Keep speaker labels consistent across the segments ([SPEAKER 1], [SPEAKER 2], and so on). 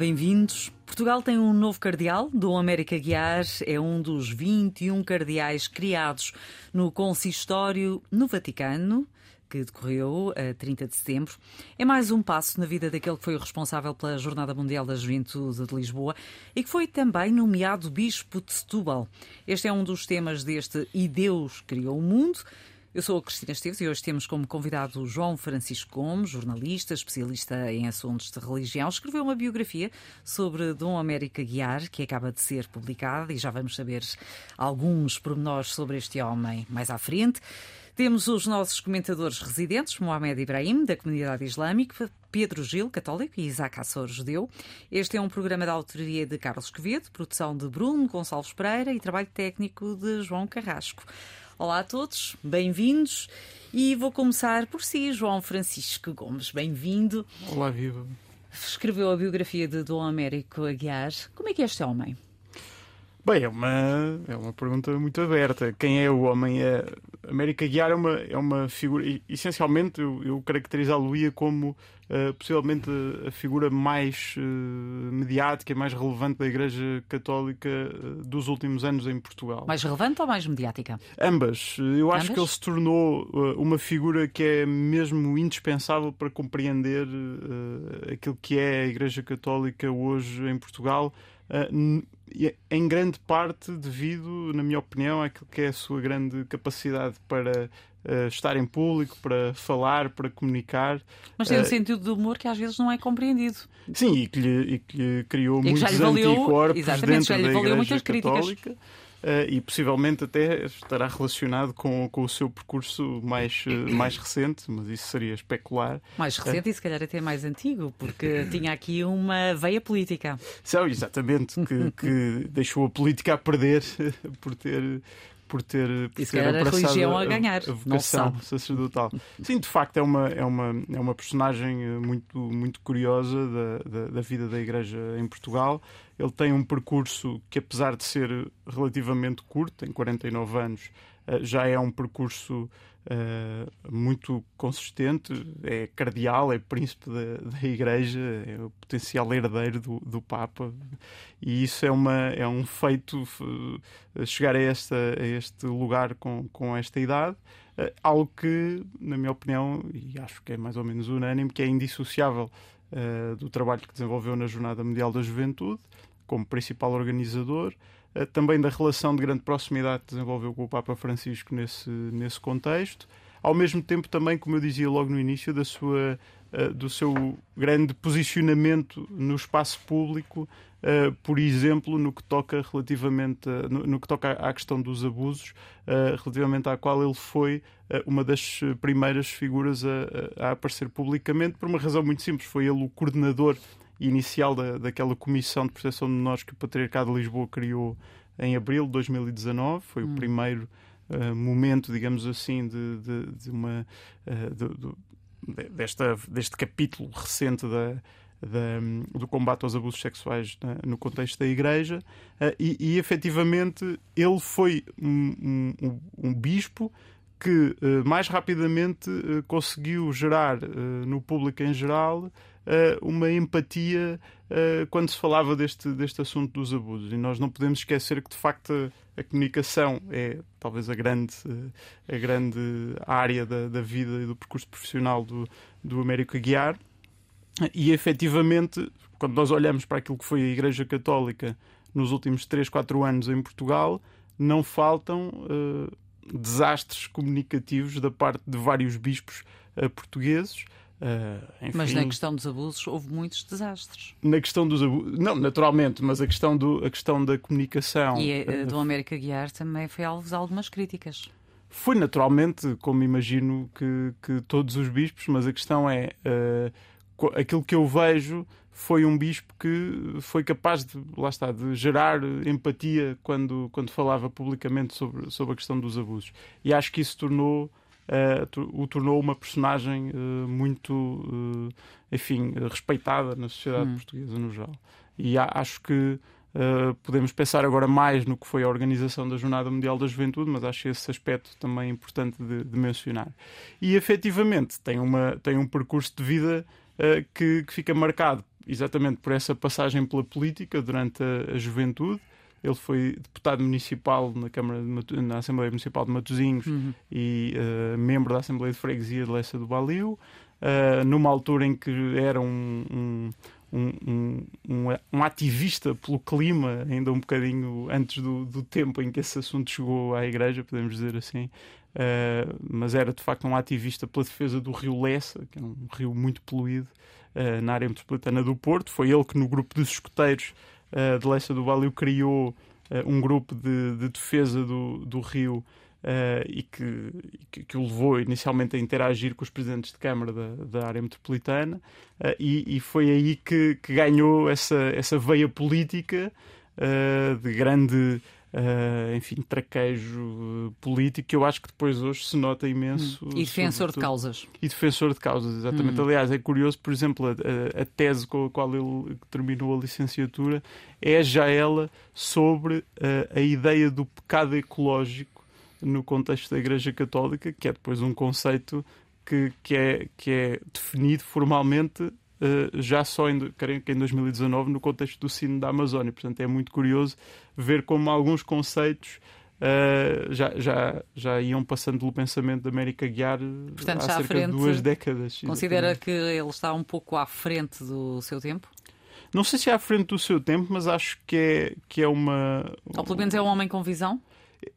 [SPEAKER 1] Bem-vindos. Portugal tem um novo cardeal, Dom América Guiar é um dos 21 cardeais criados no consistório no Vaticano que decorreu a 30 de setembro, é mais um passo na vida daquele que foi o responsável pela Jornada Mundial da Juventude de Lisboa e que foi também nomeado Bispo de Setúbal. Este é um dos temas deste E Deus Criou o Mundo. Eu sou a Cristina Esteves e hoje temos como convidado João Francisco Gomes, jornalista, especialista em assuntos de religião. Escreveu uma biografia sobre Dom América Guiar, que acaba de ser publicada, e já vamos saber alguns pormenores sobre este homem mais à frente. Temos os nossos comentadores residentes, Mohamed Ibrahim, da comunidade islâmica, Pedro Gil, católico, e Isaac Assor, judeu. Este é um programa da autoria de Carlos Quevedo, produção de Bruno Gonçalves Pereira e trabalho técnico de João Carrasco. Olá a todos, bem-vindos. E vou começar por si, João Francisco Gomes. Bem-vindo.
[SPEAKER 2] Olá, viva.
[SPEAKER 1] Escreveu a biografia de Dom Américo Aguiar. Como é que é este homem?
[SPEAKER 2] Bem, é uma, é uma pergunta muito aberta. Quem é o homem? É, América Guiar é uma, é uma figura, essencialmente eu, eu caracterizá-lo-ia como uh, possivelmente a figura mais uh, mediática, mais relevante da Igreja Católica uh, dos últimos anos em Portugal.
[SPEAKER 1] Mais relevante ou mais mediática?
[SPEAKER 2] Ambas. Eu acho
[SPEAKER 1] Ambas?
[SPEAKER 2] que ele se tornou uma figura que é mesmo indispensável para compreender aquilo que é a Igreja Católica hoje em Portugal em grande parte devido, na minha opinião, àquilo que é a sua grande capacidade para uh, estar em público, para falar, para comunicar.
[SPEAKER 1] Mas tem um
[SPEAKER 2] Uh,
[SPEAKER 1] sentido de humor que às vezes não é compreendido.
[SPEAKER 2] Sim, e que lhe, e que lhe criou
[SPEAKER 1] E que
[SPEAKER 2] muitos
[SPEAKER 1] já lhe valeu-
[SPEAKER 2] anticorpos dentro
[SPEAKER 1] já lhe valeu muitas críticas.
[SPEAKER 2] Católica. uh, e possivelmente até estará relacionado com, com o seu percurso mais, uh, mais recente, mas isso seria especular.
[SPEAKER 1] Mais recente e se calhar até mais antigo, porque tinha aqui uma veia política.
[SPEAKER 2] São, exatamente, que, que deixou a política a perder por ter. Por ter, por
[SPEAKER 1] E se
[SPEAKER 2] ter
[SPEAKER 1] a religião a ganhar, se
[SPEAKER 2] vocação sacerdotal. Sim, de facto é uma, é uma, é uma personagem eh, muito, muito curiosa da, da, da vida da Igreja em Portugal. Ele tem um percurso que, apesar de ser relativamente curto, tem 49 anos, eh, já é um percurso eh, muito consistente, é cardeal, é príncipe da, da Igreja, é o potencial herdeiro do, do Papa, e isso é, uma, é um feito f- chegar a, esta, a este lugar com, com esta idade. Eh, algo que, na minha opinião, e acho que é mais ou menos unânime, que é indissociável eh, do trabalho que desenvolveu na Jornada Mundial da Juventude, como principal organizador, eh, também da relação de grande proximidade que desenvolveu com o Papa Francisco nesse, nesse contexto, ao mesmo tempo também, como eu dizia logo no início, da sua, eh, do seu grande posicionamento no espaço público, eh, por exemplo, no que toca relativamente no, no que toca à questão dos abusos, eh, relativamente à qual ele foi eh, uma das eh, primeiras figuras a- a aparecer publicamente, por uma razão muito simples, foi ele o coordenador inicial da, daquela comissão de proteção de menores que o Patriarcado de Lisboa criou em abril de 2019, foi o primeiro eh, momento, digamos assim, de, de, de uma eh, de- desta, deste capítulo recente da, da- do combate aos abusos sexuais na- no contexto da Igreja. Eh, e, e efetivamente ele foi um, um- um bispo que mais rapidamente conseguiu gerar no público em geral uma empatia eh, quando se falava deste, deste assunto dos abusos. E nós não podemos esquecer que, de facto, a, comunicação é talvez a grande, eh, a grande área da, da vida e do percurso profissional do, do Américo Aguiar. E efetivamente, quando nós olhamos para aquilo que foi a Igreja Católica nos últimos 3, 4 anos em Portugal, não faltam eh, desastres comunicativos da parte de vários bispos eh, portugueses. Enfim,
[SPEAKER 1] Mas na questão dos abusos houve muitos desastres.
[SPEAKER 2] na questão dos abusos, não, naturalmente, mas a questão, do, a questão da comunicação
[SPEAKER 1] E
[SPEAKER 2] eh,
[SPEAKER 1] a do América Guiar também foi alvo de algumas críticas.
[SPEAKER 2] foi naturalmente, como imagino que, que todos os bispos, mas a questão é co- aquilo que eu vejo foi um bispo que foi capaz de, lá está, de gerar empatia quando, quando falava publicamente sobre, sobre a questão dos abusos. E acho que isso tornou uh, o tornou uma personagem uh, muito, uh, enfim, respeitada na sociedade hum. portuguesa no geral. E acho que podemos pensar agora mais no que foi a organização da Jornada Mundial da Juventude, mas acho esse aspecto também importante de, de mencionar. E efetivamente tem, uma, tem um percurso de vida que, que fica marcado exatamente por essa passagem pela política durante a, a juventude ele foi deputado municipal na Câmara de, na Assembleia Municipal de Matosinhos uhum. e uh, membro da Assembleia de Freguesia de Lessa do Baliu, uh, numa altura em que era um, um um, um, um, ativista pelo clima, ainda um bocadinho antes do, do, tempo em que esse assunto chegou à Igreja, podemos dizer assim. Uh, mas era de facto um ativista pela defesa do rio Lessa, que é um rio muito poluído uh, na área metropolitana do Porto. Foi ele que, no grupo dos escoteiros, uh, de Lessa do Vale criou uh, um grupo de, de defesa do, do rio Uh, e que, que, que, o levou inicialmente a interagir com os presidentes de Câmara da, da área metropolitana, uh, e, e, foi aí que, que, ganhou essa, essa veia política uh, de grande uh, enfim, traquejo político que eu acho que depois hoje se nota imenso.
[SPEAKER 1] Hum. E defensor de causas.
[SPEAKER 2] E defensor de causas, exatamente. Hum. Aliás, é curioso, por exemplo, a, a, tese com a qual ele terminou a licenciatura é já ela sobre uh, a ideia do pecado ecológico no contexto da Igreja Católica, que é depois um conceito que, que, é, que é definido formalmente já só em, creio que em 2019 no contexto do sino da Amazónia. Portanto, é muito curioso ver como alguns conceitos uh, já, já, já iam passando pelo pensamento da América Guiar Portanto, há cerca frente, de duas décadas.
[SPEAKER 1] Considera exatamente. que ele está um pouco à frente do seu tempo?
[SPEAKER 2] Não sei se é à frente do seu tempo, mas acho que é, que é uma.
[SPEAKER 1] Ou pelo menos é um homem com visão?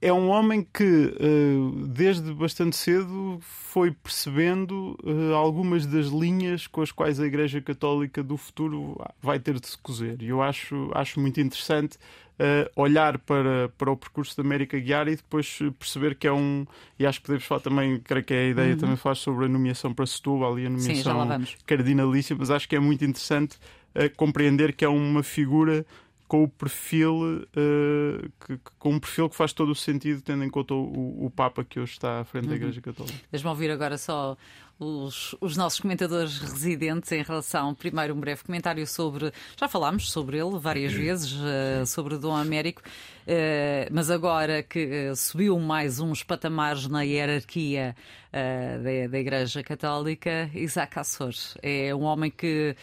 [SPEAKER 2] É um homem que, eh, desde bastante cedo, foi percebendo eh, algumas das linhas com as quais a Igreja Católica do futuro vai ter de se cozer. E eu acho, acho muito interessante uh, olhar para, para o percurso da América Guiar e depois perceber que é um. E acho que podemos falar também, creio que é a ideia uhum. também falar sobre a nomeação para Setúbal e a nomeação Sim, cardinalícia, mas acho que é muito interessante compreender que é uma figura com o perfil uh, que, com um perfil que faz todo o sentido tendo em conta o, o Papa que hoje está à frente uhum. da Igreja Católica.
[SPEAKER 1] Deixa-me ouvir agora só os, os, nossos comentadores residentes em relação, primeiro, um breve comentário sobre. Já falámos sobre ele várias vezes, uh, sobre Dom Américo, uh, mas agora que uh, subiu mais uns patamares na hierarquia da, da, Igreja Católica, Isaac Assor é um homem que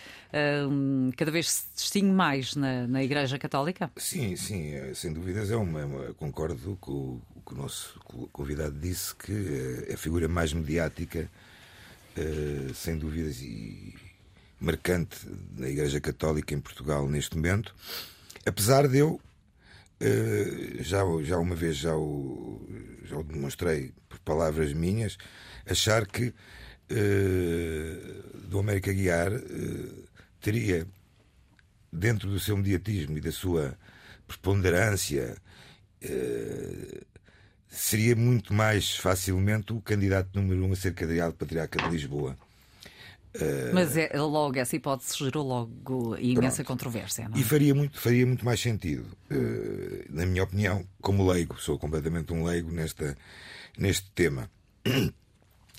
[SPEAKER 1] cada vez se distingue mais na, na, Igreja Católica?
[SPEAKER 3] Sim, sim, sem dúvidas. É uma, é uma concordo com o que o nosso convidado disse, que é a figura mais mediática eh, sem dúvidas, e marcante na Igreja Católica em Portugal neste momento. Apesar de eu, uh, já, já uma vez já o, já o demonstrei por palavras minhas, achar que uh, do América Guiar teria, dentro do seu mediatismo e da sua preponderância, seria muito mais facilmente o candidato número um a ser cardeal patriarca de Lisboa.
[SPEAKER 1] Uh, Mas é, logo essa hipótese gerou logo imensa pronto. controvérsia. Não é?
[SPEAKER 3] E faria muito, faria muito mais sentido, uh, na minha opinião, como leigo, sou completamente um leigo nesta, neste tema.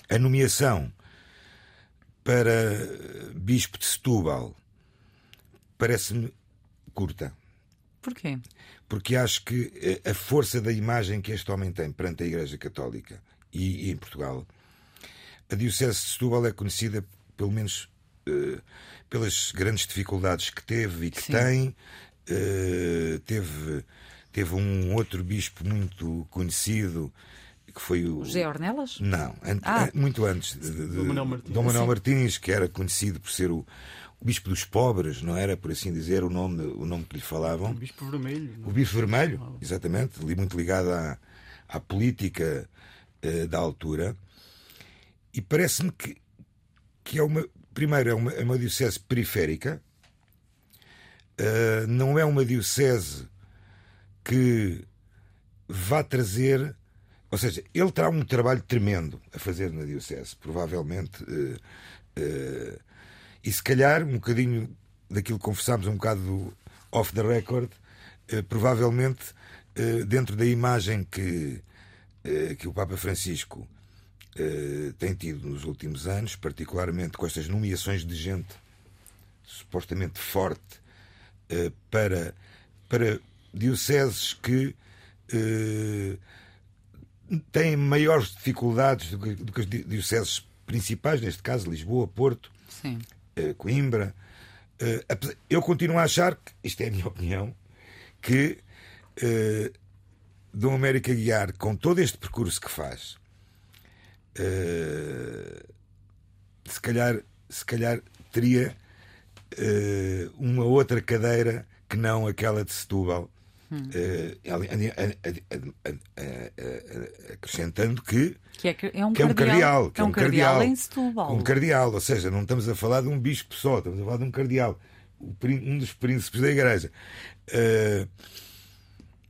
[SPEAKER 3] A nomeação para Bispo de Setúbal parece-me curta.
[SPEAKER 1] Porquê?
[SPEAKER 3] Porque acho que eh, a força da imagem que este homem tem perante a Igreja Católica e, e em Portugal, a Diocese de Setúbal é conhecida, pelo menos, uh, pelas grandes dificuldades que teve e que Sim. tem. Uh, teve, teve um outro bispo muito conhecido que foi o.
[SPEAKER 1] José Ornelas?
[SPEAKER 3] Não, an ah. muito antes de, de, Dom Manuel Martins, Dom Manuel Martins que era conhecido por ser o bispo dos pobres, não era por assim dizer o nome, o nome que lhe falavam.
[SPEAKER 2] O bispo vermelho.
[SPEAKER 3] Não? O bispo vermelho, exatamente, muito ligado à, à política uh, da altura. E parece-me que, que é uma. Primeiro, é uma, é uma diocese periférica, uh, não é uma diocese que vá trazer. Ou seja, ele terá um trabalho tremendo a fazer na Diocese, provavelmente. Uh, e se calhar um bocadinho daquilo que conversámos um bocado off the record, eh, provavelmente eh, dentro da imagem que, eh, que o Papa Francisco eh, tem tido nos últimos anos, particularmente com estas nomeações de gente supostamente forte eh, para, para dioceses que eh, têm maiores dificuldades do que, do que as dioceses principais, neste caso Lisboa, Porto,
[SPEAKER 1] Sim.
[SPEAKER 3] Eh, Coimbra. Eh, eu continuo a achar, que, isto é a minha opinião, que eh, Dom América Guiar, com todo este percurso que faz, se calhar, se calhar teria uma outra cadeira que não aquela de Setúbal. Acrescentando que
[SPEAKER 1] Que é, é um
[SPEAKER 3] que é um cardeal, que
[SPEAKER 1] é um cardeal em Setúbal.
[SPEAKER 3] um cardeal, ou seja, não estamos a falar de um bispo só, estamos a falar de um cardeal, um dos príncipes da Igreja. Eh,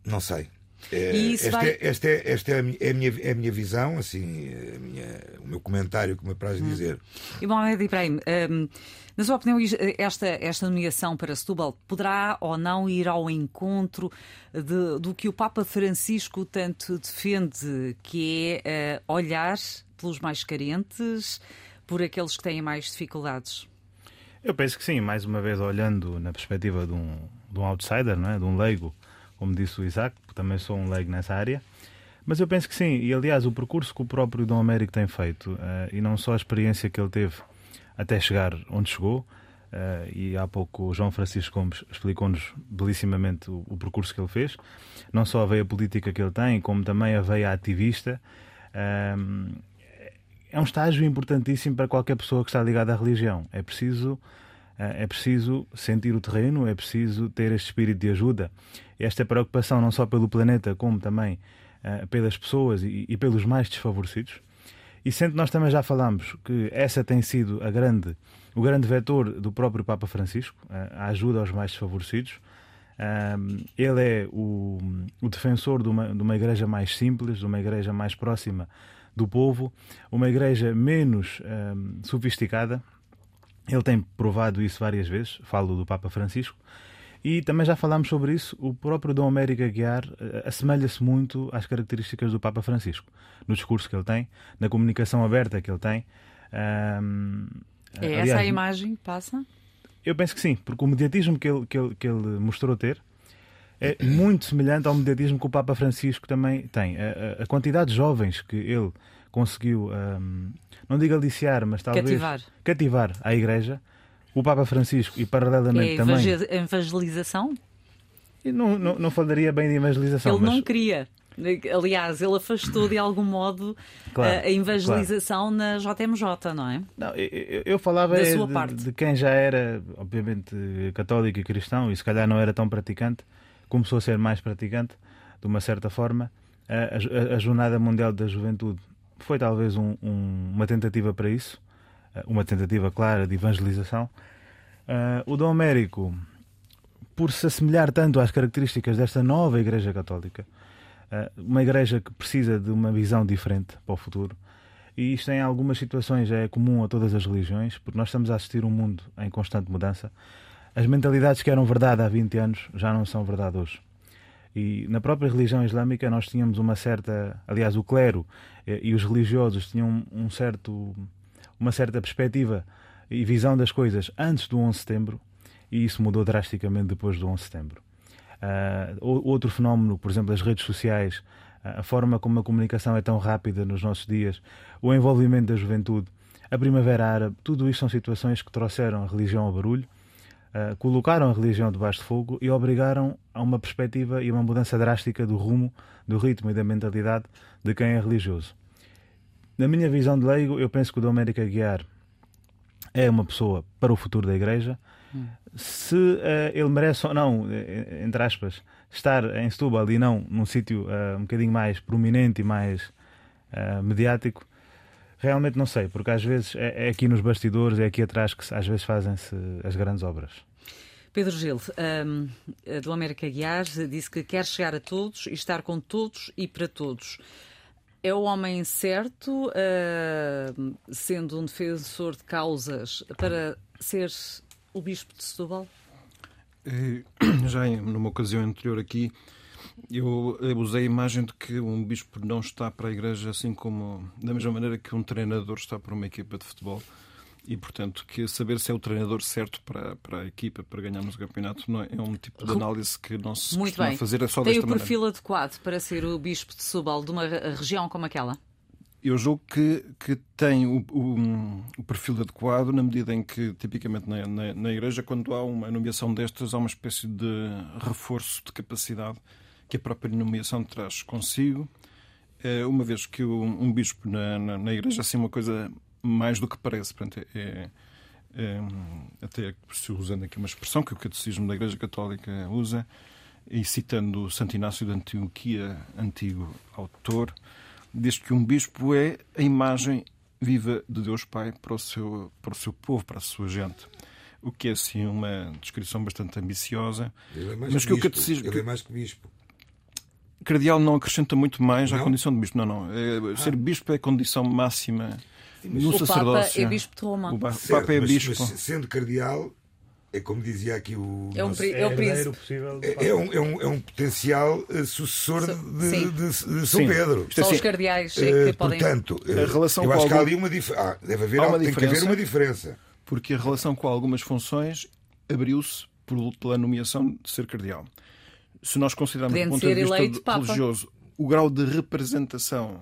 [SPEAKER 3] não sei.
[SPEAKER 1] Isso
[SPEAKER 3] esta,
[SPEAKER 1] vai-
[SPEAKER 3] é, esta, é, esta é, a, mi- é a minha, é a minha visão, assim, a minha- o meu comentário, como me apraz
[SPEAKER 1] Hum.
[SPEAKER 3] dizer.
[SPEAKER 1] E Mohamed Ibrahim, hum, na sua opinião, esta, esta nomeação para Setúbal poderá ou não ir ao encontro de- do que o Papa Francisco tanto defende, que é eh, olhar pelos mais carentes, por aqueles que têm mais dificuldades?
[SPEAKER 4] Eu penso que sim, mais uma vez olhando na perspectiva de um, de um outsider, não é? de um leigo, como disse o Isaac, também sou um leigo nessa área. Mas eu penso que sim, e aliás, o percurso que o próprio Dom Américo tem feito, eh, e não só a experiência que ele teve até chegar onde chegou, eh, e há pouco o João Francisco Gomes explicou-nos belissimamente o, o percurso que ele fez, não só a veia política que ele tem, como também a veia ativista. ehm, é um estágio importantíssimo para qualquer pessoa que está ligada à religião. É preciso, eh, é preciso sentir o terreno, é preciso ter este espírito de ajuda. Esta preocupação não só pelo planeta, como também eh, pelas pessoas e, e pelos mais desfavorecidos. E sendo que nós também já falámos que essa tem sido a grande, o grande vetor do próprio Papa Francisco, eh, a ajuda aos mais desfavorecidos, ele é o, o defensor de uma, de uma igreja mais simples, de uma igreja mais próxima do povo, uma igreja menos sofisticada. Ele tem provado isso várias vezes, falo do Papa Francisco. E também já falámos sobre isso, o próprio Dom América Guiar eh, assemelha-se muito às características do Papa Francisco, no discurso que ele tem, na comunicação aberta que ele tem. Um,
[SPEAKER 1] É
[SPEAKER 4] aliás,
[SPEAKER 1] essa a imagem que passa?
[SPEAKER 4] eu penso que sim, porque o mediatismo que ele, que ele, que ele mostrou ter é muito semelhante ao mediatismo que o Papa Francisco também tem. A, a- a quantidade de jovens que ele conseguiu, ahm, não digo aliciar, mas talvez
[SPEAKER 1] Cativar.
[SPEAKER 4] cativar à Igreja, o Papa Francisco e paralelamente
[SPEAKER 1] É
[SPEAKER 4] também.
[SPEAKER 1] evangel- evangelização?
[SPEAKER 4] Eu Não, não, não falaria bem de evangelização,
[SPEAKER 1] Ele
[SPEAKER 4] mas
[SPEAKER 1] não queria. Aliás, ele afastou de algum modo
[SPEAKER 4] Claro,
[SPEAKER 1] a- a evangelização na JMJ, não é?
[SPEAKER 4] Não, eu, eu- falava
[SPEAKER 1] Da
[SPEAKER 4] é
[SPEAKER 1] sua
[SPEAKER 4] de,
[SPEAKER 1] parte.
[SPEAKER 4] de quem já era, obviamente, católico e cristão e se calhar não era tão praticante, começou a ser mais praticante, de uma certa forma. A, a- a Jornada Mundial da Juventude foi talvez um- um- uma tentativa para isso, eh, uma tentativa clara de evangelização. Ah, o Dom Américo, por se assemelhar tanto às características desta nova Igreja Católica, ah, uma igreja que precisa de uma visão diferente para o futuro, e isto em algumas situações é comum a todas as religiões, porque nós estamos a assistir um mundo em constante mudança. As mentalidades que eram verdade há 20 anos já não são verdade hoje. E na própria religião islâmica nós tínhamos uma certa, aliás, o clero eh, e os religiosos tinham um certo, uma certa perspectiva e visão das coisas antes do 11 de setembro, e isso mudou drasticamente depois do 11 de setembro. O- outro fenómeno, por exemplo, as redes sociais, ah, a forma como a comunicação é tão rápida nos nossos dias, o envolvimento da juventude, a Primavera Árabe, tudo isto são situações que trouxeram a religião ao barulho, ah, colocaram a religião debaixo de fogo e obrigaram a uma perspectiva e uma mudança drástica do rumo, do ritmo e da mentalidade de quem é religioso. Na minha visão de leigo, eu penso que o Dom América Guiar é uma pessoa para o futuro da Igreja. Se eh, ele merece ou não, eh, entre aspas, estar em Setúbal e não num sítio eh, um bocadinho mais prominente e mais eh, mediático, realmente não sei, porque às vezes é, é aqui nos bastidores, é aqui atrás que às vezes fazem-se as grandes obras.
[SPEAKER 1] Pedro Gil, hum, do América Guiar, disse que quer chegar a todos e estar com todos e para todos. É o homem certo, hum, sendo um defensor de causas, para ser o Bispo de Setúbal?
[SPEAKER 5] Eh, já numa ocasião anterior aqui, eu usei a imagem de que um bispo não está para a igreja assim como da mesma maneira que um treinador está para uma equipa de futebol e, portanto, que saber se é o treinador certo para, para a equipa, para ganharmos o campeonato, não é, é um tipo de análise que não se
[SPEAKER 1] Muito
[SPEAKER 5] costuma
[SPEAKER 1] bem.
[SPEAKER 5] fazer é só
[SPEAKER 1] Tem o perfil
[SPEAKER 5] maneira.
[SPEAKER 1] adequado para ser o Bispo de Setúbal de uma região como aquela?
[SPEAKER 5] Eu julgo que, que tem o, o, o perfil adequado na medida em que, tipicamente na, na, na Igreja, quando há uma nomeação destas, há uma espécie de reforço de capacidade que a própria nomeação traz consigo, Eh, uma vez que o- um bispo na, na, na Igreja é assim uma coisa mais do que parece. Portanto, é, é, até se usando aqui uma expressão que o Catecismo da Igreja Católica usa, e citando Santo Inácio de Antioquia, antigo autor, diz que um bispo é a imagem viva de Deus Pai para o seu, para o seu povo, para a sua gente. O que é, assim, uma descrição bastante ambiciosa,
[SPEAKER 3] é
[SPEAKER 5] mas
[SPEAKER 3] que
[SPEAKER 5] que o catecismo.
[SPEAKER 3] Ele é mais que bispo.
[SPEAKER 5] Cardeal não acrescenta muito mais à
[SPEAKER 3] Não?
[SPEAKER 5] condição de bispo. Não, não. É, ser bispo é a condição máxima no
[SPEAKER 1] o Papa
[SPEAKER 5] sacerdócio.
[SPEAKER 1] é Bispo de Roma.
[SPEAKER 5] O ba- o
[SPEAKER 3] Certo,
[SPEAKER 5] Papa é
[SPEAKER 3] mas-
[SPEAKER 5] bispo.
[SPEAKER 3] mas sendo cardeal, é como dizia aqui o.
[SPEAKER 1] É um,
[SPEAKER 3] nosso-
[SPEAKER 1] é o príncipe.
[SPEAKER 4] possível.
[SPEAKER 3] É, é um, é, um, é um potencial eh, sucessor
[SPEAKER 1] So-
[SPEAKER 3] de, de- de São
[SPEAKER 5] Sim.
[SPEAKER 3] Pedro.
[SPEAKER 5] É
[SPEAKER 1] Só
[SPEAKER 5] assim,
[SPEAKER 1] os cardeais é que
[SPEAKER 3] Eh,
[SPEAKER 1] podem.
[SPEAKER 3] Portanto, eh,
[SPEAKER 5] A relação
[SPEAKER 3] eu
[SPEAKER 5] com
[SPEAKER 3] acho que há
[SPEAKER 5] algum-
[SPEAKER 3] ali uma diferença. Ah, deve haver
[SPEAKER 5] Há uma
[SPEAKER 3] algo- tem que haver
[SPEAKER 5] diferença.
[SPEAKER 3] uma diferença.
[SPEAKER 5] porque a relação com algumas funções abriu-se por- pela nomeação de ser cardeal. Se nós considerarmos
[SPEAKER 1] Podendo
[SPEAKER 5] do ponto de vista
[SPEAKER 1] eleito
[SPEAKER 5] de-
[SPEAKER 1] Papa.
[SPEAKER 5] religioso o grau de representação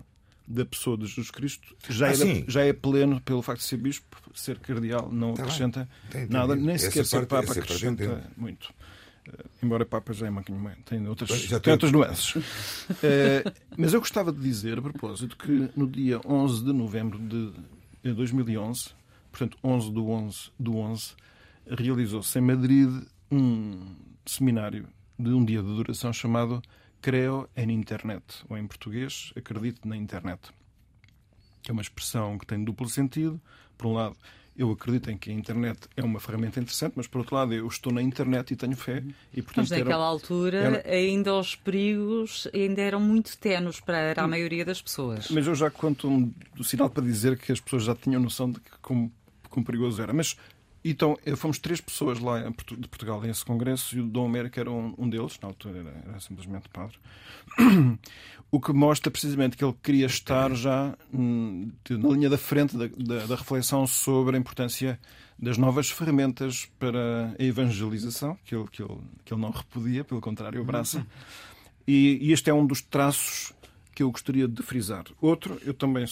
[SPEAKER 5] da pessoa de Jesus Cristo já,
[SPEAKER 3] Ah,
[SPEAKER 5] é,
[SPEAKER 3] sim.
[SPEAKER 5] já é pleno pelo facto de ser bispo, ser cardeal não
[SPEAKER 3] Tá
[SPEAKER 5] acrescenta
[SPEAKER 3] Tem entendido.
[SPEAKER 5] nada, nem sequer ser
[SPEAKER 3] parte-
[SPEAKER 5] Papa
[SPEAKER 3] essa parte
[SPEAKER 5] acrescenta
[SPEAKER 3] entendo.
[SPEAKER 5] muito. Eh, embora Papa já é uma tem outras,
[SPEAKER 3] Já
[SPEAKER 5] tem outras nuances. Eh, mas eu gostava de dizer, a propósito, que no dia 11 de novembro de 2011, portanto 11 do 11 do 11, realizou-se em Madrid um seminário de um dia de duração chamado Creo en Internet, ou em português, Acredito na Internet. É uma expressão que tem duplo sentido. Por um lado, eu acredito em que a internet é uma ferramenta interessante, mas por outro lado, eu estou na internet e tenho fé. E, portanto,
[SPEAKER 1] Mas naquela
[SPEAKER 5] era-
[SPEAKER 1] altura
[SPEAKER 5] era-
[SPEAKER 1] ainda os perigos ainda eram muito tenos para a maioria das pessoas.
[SPEAKER 5] Mas eu já conto um, sinal para dizer que as pessoas já tinham noção de que como, como perigoso era. Mas então eh, fomos três pessoas lá de Portugal nesse congresso e o Dom América era um, um deles, na altura era, era simplesmente padre. O que mostra precisamente que ele queria estar já hum, na linha da frente da, da- da reflexão sobre a importância das novas ferramentas para a evangelização, que ele, que ele, que ele não repudia, pelo contrário, abraça. E, e este é um dos traços que eu gostaria de frisar. Outro, eu também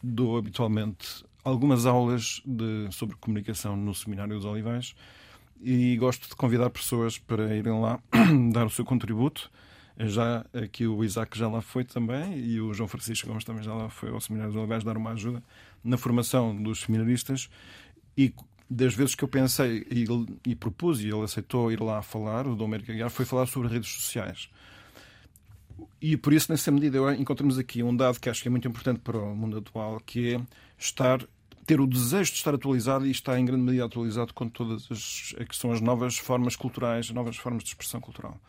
[SPEAKER 5] dou habitualmente algumas aulas de- sobre comunicação no Seminário dos Olivais e gosto de convidar pessoas para irem lá dar o seu contributo. Já aqui o Isaac já lá foi também e o João Francisco Gomes também já lá foi ao Seminário dos Olivais dar uma ajuda na formação dos seminaristas e das vezes que eu pensei e, e propus e ele aceitou ir lá falar, o Dom América Guiar, foi falar sobre redes sociais. E por isso, nessa medida, encontramos aqui um dado que acho que é muito importante para o mundo atual, que é estar, ter o desejo de estar atualizado e está em grande medida atualizado com todas as que são as novas formas culturais, as novas formas de expressão cultural.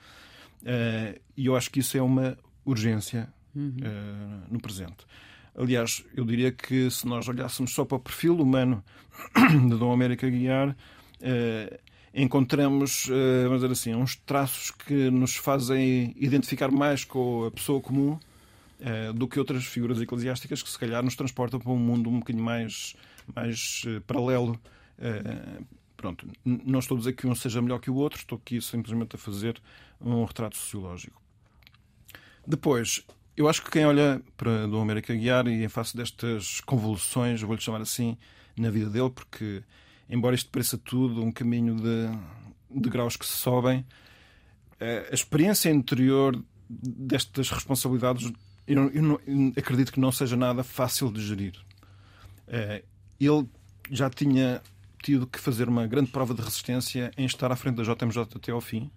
[SPEAKER 5] Eh, E eu acho que isso é uma urgência eh, no presente. Aliás, eu diria que se nós olhássemos só para o perfil humano de Dom América Guiar, eh, encontramos, vamos dizer assim, uns traços que nos fazem identificar mais com a pessoa comum do que outras figuras eclesiásticas que se calhar nos transportam para um mundo um bocadinho mais, mais eh, paralelo. Eh, pronto, não estou a dizer que um seja melhor que o outro, estou aqui simplesmente a fazer um retrato sociológico. Depois, eu acho que quem olha para Dom América Guiar e em face destas convulsões, vou-lhe chamar assim, na vida dele, porque, embora isto pareça tudo um caminho de, de graus que se sobem, eh, a experiência interior destas responsabilidades, eu, eu não- eu acredito que não seja nada fácil de gerir. Eh, Ele já tinha tido que fazer uma grande prova de resistência em estar à frente da JMJ até ao fim,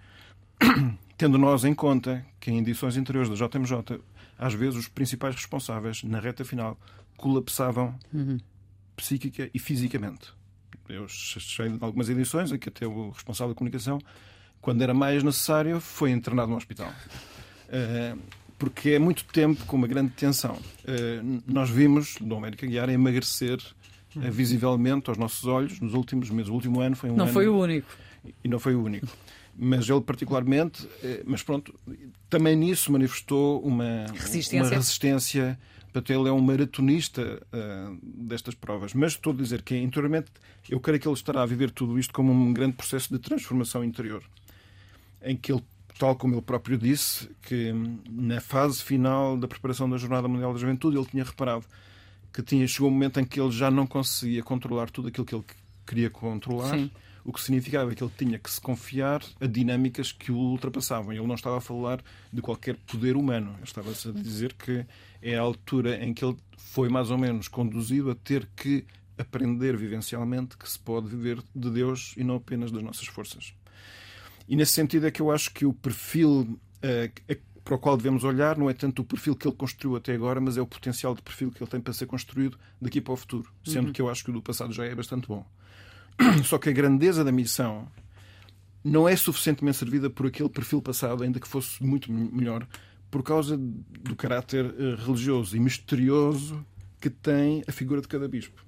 [SPEAKER 5] tendo nós em conta que em edições anteriores da JMJ, às vezes os principais responsáveis, na reta final, colapsavam psíquica e fisicamente. Eu sei de algumas edições em que até o responsável da comunicação, quando era mais necessário, foi internado no hospital. Eh, Porque é muito tempo com uma grande tensão. Eh, Nós vimos Dom América Guiar emagrecer eh, visivelmente aos nossos olhos nos últimos meses. O último ano foi um
[SPEAKER 1] Não
[SPEAKER 5] ano...
[SPEAKER 1] foi o único.
[SPEAKER 5] E não foi o único. Mas ele particularmente, eh, mas pronto, também nisso manifestou uma
[SPEAKER 1] Resistência.
[SPEAKER 5] Uma resistência. Portanto, ele é um maratonista uh, destas provas. Mas estou a dizer que interiormente eu creio que ele estará a viver tudo isto como um grande processo de transformação interior. Em que ele, tal como ele próprio disse, que na fase final da preparação da Jornada Mundial da Juventude ele tinha reparado que tinha, chegou um momento em que ele já não conseguia controlar tudo aquilo que ele queria controlar.
[SPEAKER 1] Sim
[SPEAKER 5] o que significava que ele tinha que se confiar a dinâmicas que o ultrapassavam. Ele não estava a falar de qualquer poder humano. Ele estava a dizer que é a altura em que ele foi mais ou menos conduzido a ter que aprender vivencialmente que se pode viver de Deus e não apenas das nossas forças. E nesse sentido é que eu acho que o perfil uh, para o qual devemos olhar não é tanto o perfil que ele construiu até agora, mas é o potencial de perfil que ele tem para ser construído daqui para o futuro. Sendo uhum. que eu acho que o do passado já é bastante bom. Só que a grandeza da missão não é suficientemente servida por aquele perfil passado, ainda que fosse muito melhor, por causa do caráter eh, religioso e misterioso que tem a figura de cada bispo.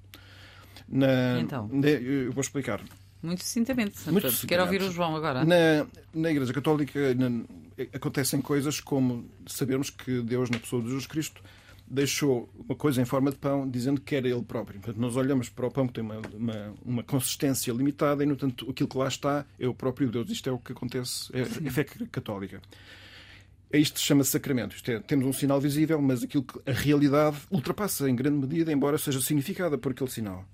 [SPEAKER 1] Na, então?
[SPEAKER 5] eu vou explicar.
[SPEAKER 1] Muito sucintamente. Muito Quero ouvir o João agora.
[SPEAKER 5] Na, na Igreja Católica na, acontecem coisas como sabermos que Deus, na pessoa de Jesus Cristo, deixou uma coisa em forma de pão, dizendo que era ele próprio. Portanto, nós olhamos para o pão que tem uma, uma, uma consistência limitada e, no tanto, aquilo que lá está é o próprio Deus. Isto é o que acontece, é, é fé católica. É isto chama-se sacramento. Isto é, temos um sinal visível, mas aquilo que a realidade ultrapassa em grande medida, embora seja significada por aquele sinal.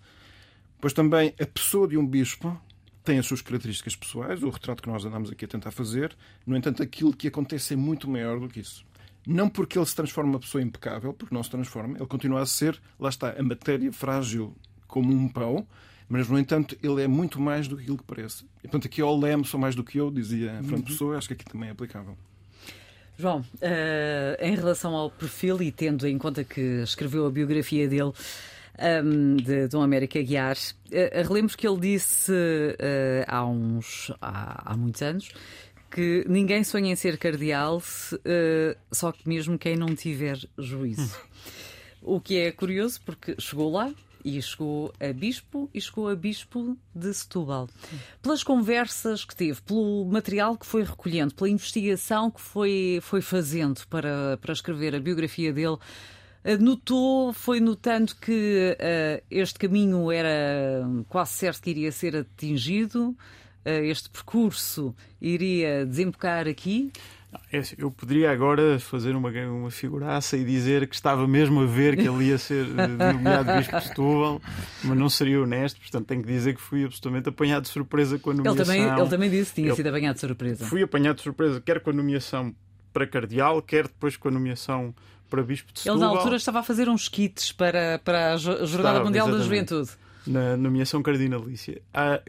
[SPEAKER 5] Pois também a pessoa de um bispo tem as suas características pessoais, o retrato que nós andamos aqui a tentar fazer. No entanto, aquilo que acontece é muito maior do que isso. Não porque ele se transforma uma pessoa impecável, porque não se transforma, ele continua a ser, lá está, a matéria frágil como um pão, mas, no entanto, ele é muito mais do que aquilo que parece. E, portanto, aqui ao leme sou mais do que eu, dizia Fernando uhum. Pessoa, acho que aqui também é aplicável.
[SPEAKER 1] João, uh, em relação ao perfil e tendo em conta que escreveu a biografia dele, um, de Dom América Guiar, uh, relemos que ele disse uh, há, uns, há, há muitos anos que ninguém sonha em ser cardeal, uh, só que mesmo quem não tiver juízo. o que é curioso porque chegou lá e chegou a bispo e chegou a bispo de Setúbal. Pelas conversas que teve, pelo material que foi recolhendo, pela investigação que foi, foi fazendo para, para escrever a biografia dele, eh, notou, foi notando que uh, este caminho era quase certo que iria ser atingido este percurso iria desembocar aqui?
[SPEAKER 2] É assim, eu poderia agora fazer uma, uma figuraça e dizer que estava mesmo a ver que ele ia ser eh, nomeado Bispo de Setúbal, mas não seria honesto, portanto tenho que dizer que fui absolutamente apanhado de surpresa com a nomeação.
[SPEAKER 1] Ele também, ele também disse que tinha sido apanhado de surpresa.
[SPEAKER 2] Fui apanhado de surpresa, quer com a nomeação para Cardeal, quer depois com a nomeação para Bispo de Setúbal.
[SPEAKER 1] Ele na altura estava a fazer uns kits para, para a Jornada estava, Mundial da Juventude.
[SPEAKER 2] Na nomeação cardinalícia. Ah,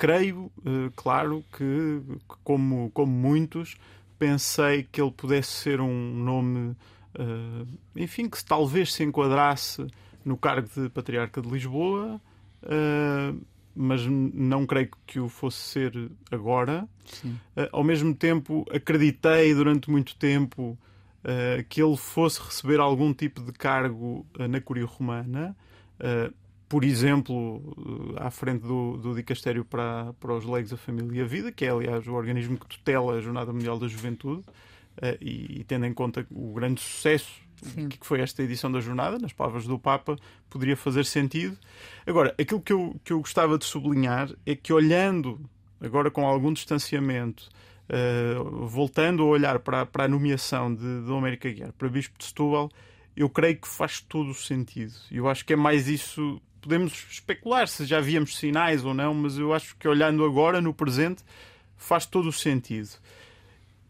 [SPEAKER 2] creio, eh, claro, que, como, como muitos, pensei que ele pudesse ser um nome, eh, enfim, que talvez se enquadrasse no cargo de Patriarca de Lisboa, eh, mas não creio que o fosse ser agora. Sim. Ao mesmo tempo, acreditei durante muito tempo que ele fosse receber algum tipo de cargo na Curia Romana por exemplo, à frente do, do Dicastério para, para os Leigos, a Família e a Vida, que é, aliás, o organismo que tutela a Jornada Mundial da Juventude, uh, e, e, tendo em conta o grande sucesso Sim. que foi esta edição da jornada, nas palavras do Papa, poderia fazer sentido. Agora, aquilo que eu, que eu gostava de sublinhar é que, olhando agora com algum distanciamento, uh, voltando a olhar para, para a nomeação de Dom América Guiar para Bispo de Setúbal, eu creio que faz todo o sentido. Eu acho que é mais isso podemos especular se já víamos sinais ou não, mas eu acho que olhando agora no presente faz todo o sentido.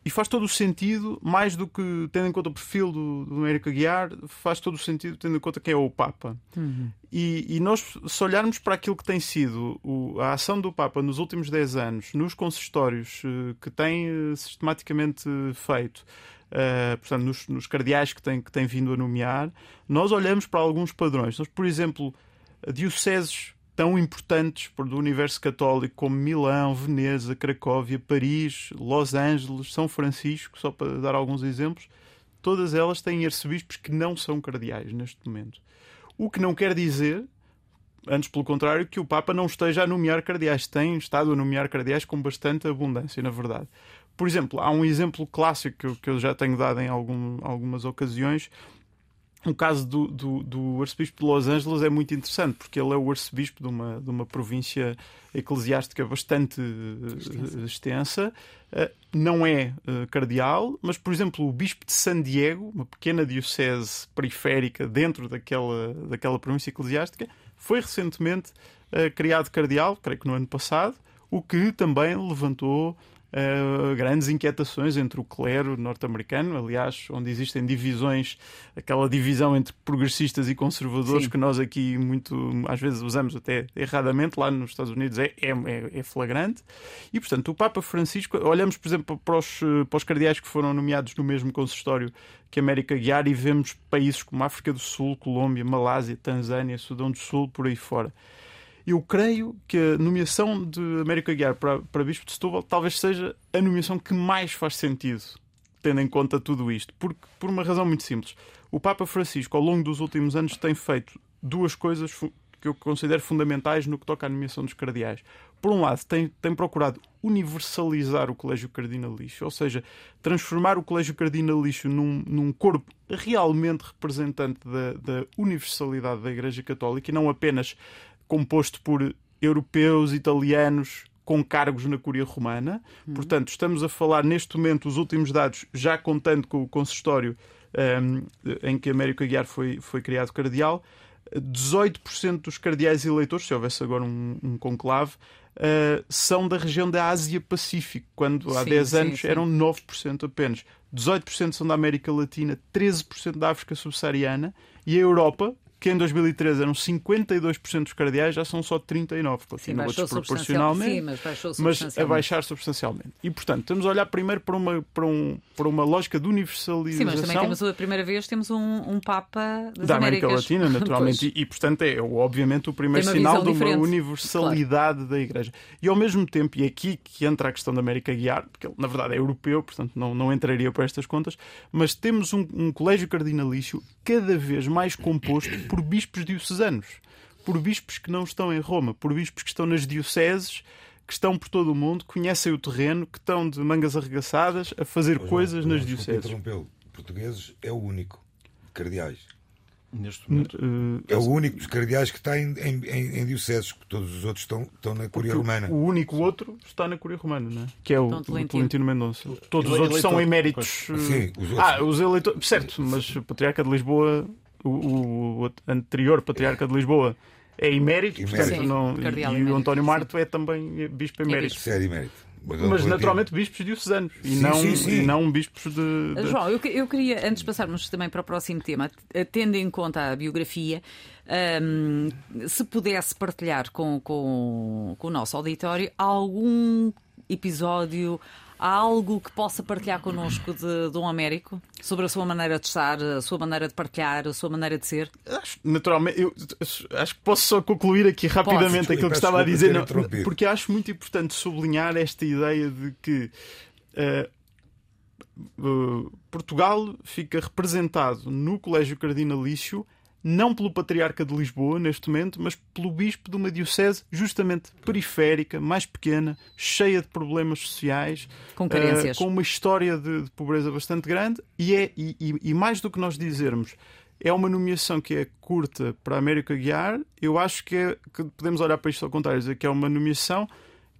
[SPEAKER 2] E faz todo o sentido, mais do que tendo em conta o perfil do, do Américo Aguiar, faz todo o sentido tendo em conta quem é o Papa. Uhum. E, e, nós, se olharmos para aquilo que tem sido o, a ação do Papa nos últimos 10 anos, nos consistórios uh, que tem uh, sistematicamente feito, uh, portanto, nos, nos cardeais que tem, que tem vindo a nomear, nós olhamos para alguns padrões. Nós, por exemplo, dioceses tão importantes do universo católico como Milão, Veneza, Cracóvia, Paris, Los Angeles, São Francisco, só para dar alguns exemplos, todas elas têm arcebispos que não são cardeais neste momento. O que não quer dizer, antes pelo contrário, que o Papa não esteja a nomear cardeais. Tem estado a nomear cardeais com bastante abundância, na verdade. Por exemplo, há um exemplo clássico que eu, já tenho dado em algum, algumas ocasiões, o caso do, do, do, arcebispo de Los Angeles é muito interessante, porque ele é o arcebispo de uma, de uma província eclesiástica bastante extensa. extensa. Não é cardeal, mas, por exemplo, o bispo de San Diego, uma pequena diocese periférica dentro daquela, daquela província eclesiástica, foi recentemente criado cardeal, creio que no ano passado, o que também levantou uh, grandes inquietações entre o clero norte-americano, aliás, onde existem divisões, aquela divisão entre progressistas e conservadores Sim. que nós aqui muito às vezes usamos até erradamente, lá nos Estados Unidos é, é, é, é flagrante. E, portanto, o Papa Francisco, olhamos, por exemplo, para os, para os cardeais que foram nomeados no mesmo consistório que América Guiar e vemos países como África do Sul, Colômbia, Malásia, Tanzânia, Sudão do Sul, por aí fora. Eu creio que a nomeação de América Guiar para, para Bispo de Setúbal talvez seja a nomeação que mais faz sentido, tendo em conta tudo isto, porque, por uma razão muito simples. O Papa Francisco, ao longo dos últimos anos, tem feito duas coisas que eu considero fundamentais no que toca à nomeação dos cardeais. Por um lado, tem, tem procurado universalizar o Colégio Cardinalício, ou seja, transformar o Colégio Cardinalício num, num corpo realmente representante da, da universalidade da Igreja Católica e não apenas composto por europeus, italianos com cargos na Curia Romana. Uhum. Portanto, estamos a falar neste momento, os últimos dados, já contando com o consistório um, em que Américo Aguiar foi, foi criado cardeal, 18% dos cardeais eleitores, se houvesse agora um, um conclave, uh, são da região da Ásia-Pacífico, quando há sim, 10 anos sim, sim. eram 9% apenas. 18% são da América Latina, 13% da África Subsaariana e a Europa, que em 2013 eram 52% dos cardeais, já são só 39%. Continua desproporcionalmente, Sim, mas, mas a baixar substancialmente. E, portanto, temos a olhar primeiro para uma, para um, para uma lógica de universalização.
[SPEAKER 1] Sim, mas também temos a primeira vez temos um, um Papa
[SPEAKER 2] da América
[SPEAKER 1] Américas.
[SPEAKER 2] Latina, naturalmente. e, e, portanto, é obviamente o primeiro sinal de uma diferente. universalidade claro. da Igreja. E, ao mesmo tempo, e é aqui que entra a questão da América Guiar, porque ele, na verdade, é europeu, portanto, não, não entraria para estas contas, mas temos um, um colégio cardinalício cada vez mais composto por bispos diocesanos, por bispos que não estão em Roma, por bispos que estão nas dioceses, que estão por todo o mundo, conhecem o terreno, que estão de mangas arregaçadas a fazer pois coisas não, nas dioceses.
[SPEAKER 3] Portugueses é o único, cardeais.
[SPEAKER 5] Neste momento.
[SPEAKER 3] Uh, é o único dos cardeais que está em, em, em, dioceses, todos os outros estão, estão na Curia Romana.
[SPEAKER 2] O único outro está na Curia Romana, não é? que é o, Tolentino Mendonça. Todos os outros são eméritos.
[SPEAKER 3] Sim, os outros.
[SPEAKER 2] Ah, os eleitores. Certo, mas o Patriarca de Lisboa, o, o, o anterior Patriarca de Lisboa, é emérito, portanto, Sim, não, e, e, o António Marto sim. é também bispo emérito.
[SPEAKER 3] É bispo. É emérito.
[SPEAKER 2] Mas naturalmente bispos diocesanos e, não, sim, sim. e não bispos de, de...
[SPEAKER 1] João, eu, eu, queria, antes de passarmos também para o próximo tema, tendo em conta a biografia, um, se pudesse partilhar com, com, com o nosso auditório algum episódio, Há algo que possa partilhar connosco de Dom Américo? Sobre a sua maneira de estar, a sua maneira de partilhar, a sua maneira de ser?
[SPEAKER 2] Acho, naturalmente, eu acho que posso só concluir aqui rapidamente Pode. aquilo que estava a dizer, não, porque acho muito importante sublinhar esta ideia de que uh, uh, Portugal fica representado no Colégio Cardinalício não pelo Patriarca de Lisboa, neste momento, mas pelo Bispo de uma diocese justamente periférica, mais pequena, cheia de problemas sociais,
[SPEAKER 1] com, uh,
[SPEAKER 2] com uma história de, de, pobreza bastante grande, e, é, e, e, mais do que nós dizermos. É uma nomeação que é curta para a América Guiar. Eu acho que, é, que podemos olhar para isto ao contrário, dizer que é uma nomeação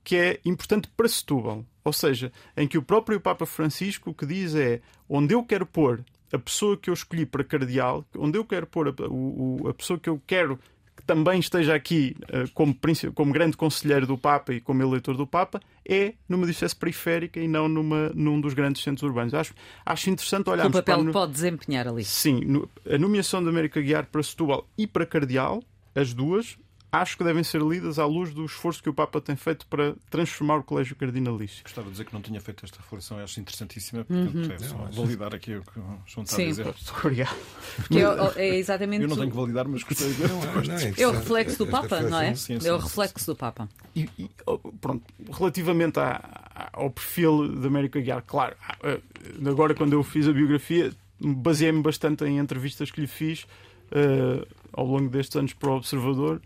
[SPEAKER 2] que é importante para Setúbal. Ou seja, em que o próprio Papa Francisco o que diz é onde eu quero pôr a pessoa que eu escolhi para cardeal, onde eu quero pôr a, o, a pessoa que eu quero que também esteja aqui uh, como, como grande conselheiro do Papa e como eleitor do Papa, é numa diocese periférica e não numa, num dos grandes centros urbanos. Acho, acho interessante olharmos
[SPEAKER 1] o papel
[SPEAKER 2] para...
[SPEAKER 1] que pode desempenhar ali.
[SPEAKER 2] Sim, no, a nomeação de América Guiar para Setúbal e para Cardeal, as duas, acho que devem ser lidas à luz do esforço que o Papa tem feito para transformar o Colégio Cardinalício.
[SPEAKER 5] Gostava de dizer que não tinha feito esta reflexão, acho interessantíssima, portanto, uhum. é só validar aqui o que o João está Sim. a dizer.
[SPEAKER 2] Obrigado.
[SPEAKER 1] Porque é, exatamente.
[SPEAKER 5] Eu não tenho que validar, mas gostei de. Não,
[SPEAKER 1] não, é, é, o reflexo do Papa, não é? Sim, sim, é o reflexo do Papa.
[SPEAKER 2] E, e oh, pronto, relativamente à, ao perfil de América Guiar, claro, eh, agora quando eu fiz a biografia, baseei-me bastante em entrevistas que lhe fiz uh, ao longo destes anos para o Observador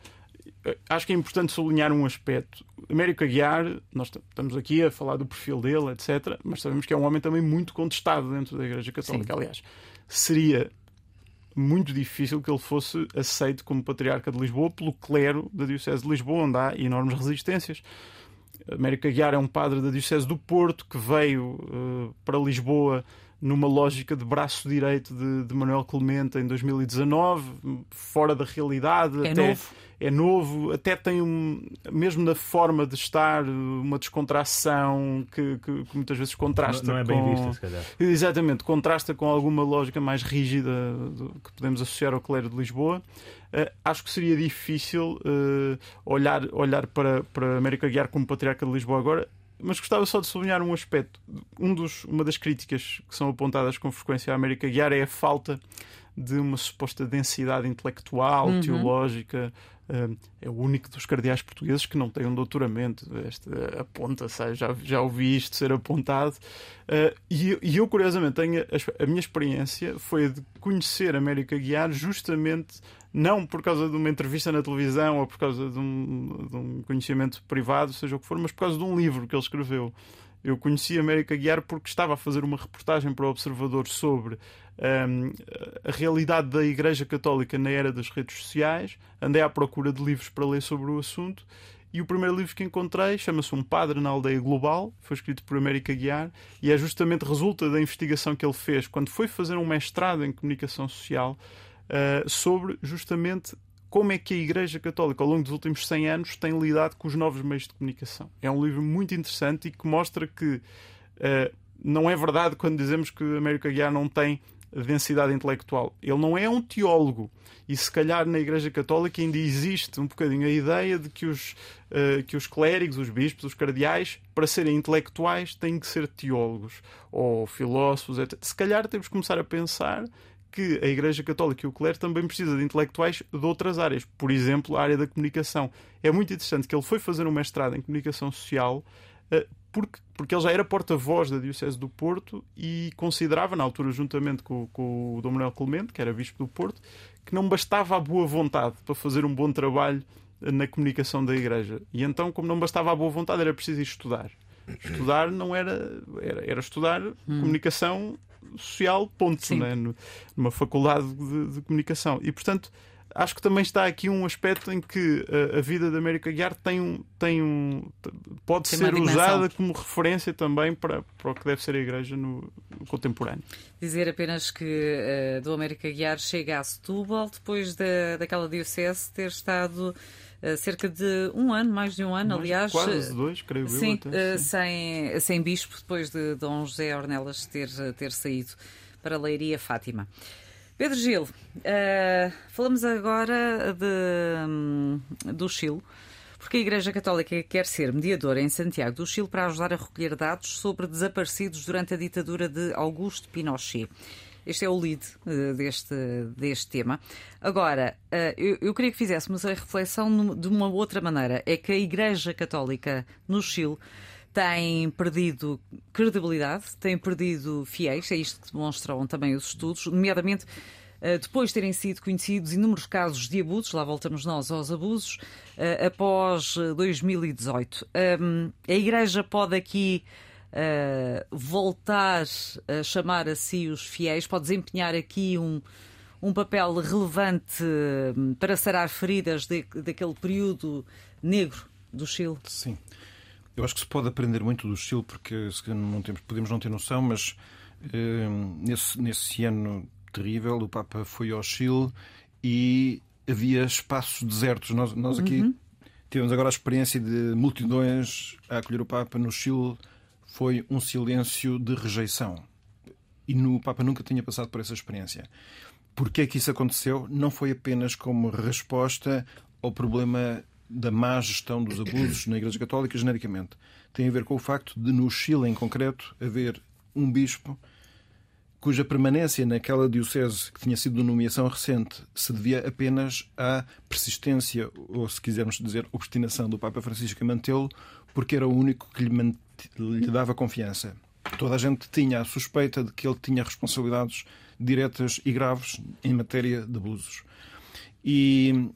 [SPEAKER 2] acho que é importante sublinhar um aspecto. Américo Aguiar, nós estamos aqui a falar do perfil dele, etc., mas sabemos que é um homem também muito contestado dentro da Igreja Católica. Sim. Aliás, seria muito difícil que ele fosse aceito como patriarca de Lisboa pelo clero da Diocese de Lisboa, onde há enormes resistências. Américo Aguiar é um padre da Diocese do Porto que veio uh, para Lisboa numa lógica de braço direito de, de, Manuel Clemente em 2019, fora da realidade.
[SPEAKER 1] É até, novo.
[SPEAKER 2] É novo, até tem um, mesmo na forma de estar, uma descontração que, que, que muitas vezes contrasta
[SPEAKER 4] não, não é
[SPEAKER 2] bem
[SPEAKER 4] com... vista, se calhar.
[SPEAKER 2] Exatamente, contrasta com alguma lógica mais rígida que podemos associar ao clero de Lisboa. Uh, acho que seria difícil uh, olhar, olhar para, para América Guiar como patriarca de Lisboa agora mas gostava só de sublinhar um aspecto. Um dos, uma das críticas que são apontadas com frequência à América Guiar é a falta de uma suposta densidade intelectual, uhum. teológica. Uh, é o único dos cardeais portugueses que não tem um doutoramento. Esta aponta, -se, já, já ouvi isto ser apontado. Uh, e, e, eu, curiosamente, tenho a, a, minha experiência foi a de conhecer América Guiar justamente não por causa de uma entrevista na televisão ou por causa de um, de um conhecimento privado, seja o que for, mas por causa de um livro que ele escreveu. Eu conheci América Guiar porque estava a fazer uma reportagem para o Observador sobre um, a realidade da Igreja Católica na era das redes sociais. Andei à procura de livros para ler sobre o assunto e o primeiro livro que encontrei chama-se Um Padre na Aldeia Global, foi escrito por América Guiar, e é justamente resulta da investigação que ele fez quando foi fazer um mestrado em comunicação social uh, sobre justamente como é que a Igreja Católica, ao longo dos últimos 100 anos, tem lidado com os novos meios de comunicação. É um livro muito interessante e que mostra que uh, não é verdade quando dizemos que América Guiar não tem densidade intelectual. Ele não é um teólogo. E se calhar na Igreja Católica ainda existe um bocadinho a ideia de que os, uh, que os clérigos, os bispos, os cardeais, para serem intelectuais, têm que ser teólogos ou filósofos, etc. Se calhar temos que começar a pensar que a Igreja Católica e o clero também precisa de intelectuais de outras áreas, por exemplo, a área da comunicação. É muito interessante que ele foi fazer um mestrado em comunicação social uh, porque, porque ele já era porta-voz da Diocese do Porto e considerava, na altura, juntamente com, com o Dom Manuel Clemente, que era bispo do Porto, que não bastava a boa vontade para fazer um bom trabalho na comunicação da Igreja. E então, como não bastava a boa vontade, era preciso estudar. Estudar não era. Era, era estudar hum. comunicação social, ponto, né? numa faculdade de, de, comunicação. E, portanto, acho que também está aqui um aspecto em que a, a vida da América Guiar tem um, tem um, pode tem ser usada como referência também para, para o que deve ser a Igreja no, no contemporâneo.
[SPEAKER 1] Dizer apenas que uh, do América Guiar chega a Setúbal depois da, daquela diocese ter estado cerca de um ano, mais de um ano,
[SPEAKER 2] mais
[SPEAKER 1] aliás.
[SPEAKER 2] Quase dois, creio
[SPEAKER 1] sim,
[SPEAKER 2] eu. Até,
[SPEAKER 1] uh, sim. Sem, sem bispo, depois de Dom José Ornelas ter, ter saído para a Leiria Fátima. Pedro Gil, uh, falamos agora de, um, do Chile, porque a Igreja Católica quer ser mediadora em Santiago do Chile para ajudar a recolher dados sobre desaparecidos durante a ditadura de Augusto Pinochet. Este é o lead uh, deste, deste tema. Agora, uh, eu, eu, queria que fizéssemos a reflexão de uma outra maneira. É que a Igreja Católica no Chile tem perdido credibilidade, tem perdido fiéis, é isto que demonstram também os estudos, nomeadamente eh, depois de terem sido conhecidos inúmeros casos de abusos, lá voltamos nós aos abusos, após 2018. Eh, a Igreja pode aqui voltar a chamar a si os fiéis, pode desempenhar aqui um, um papel relevante para sarar feridas de, daquele período negro do Chile?
[SPEAKER 5] Sim. Eu acho que se pode aprender muito do Chile, porque não temos, podemos não ter noção, mas eh, nesse, nesse ano terrível o Papa foi ao Chile e havia espaços desertos. Nós, nós aqui uhum. tivemos agora a experiência de multidões a acolher o Papa no Chile. Foi um silêncio de rejeição. E no, o Papa nunca tinha passado por essa experiência. Porquê é que isso aconteceu? Não foi apenas como resposta ao problema da má gestão dos abusos na Igreja Católica genericamente. Tem a ver com o facto de, no Chile em concreto, haver um bispo cuja permanência naquela diocese que tinha sido de nomeação recente se devia apenas à persistência, ou se quisermos dizer, obstinação do Papa Francisco em mantê-lo, porque era o único que lhe, lhe dava confiança. Toda a gente tinha a suspeita de que ele tinha responsabilidades diretas e graves em matéria de abusos. E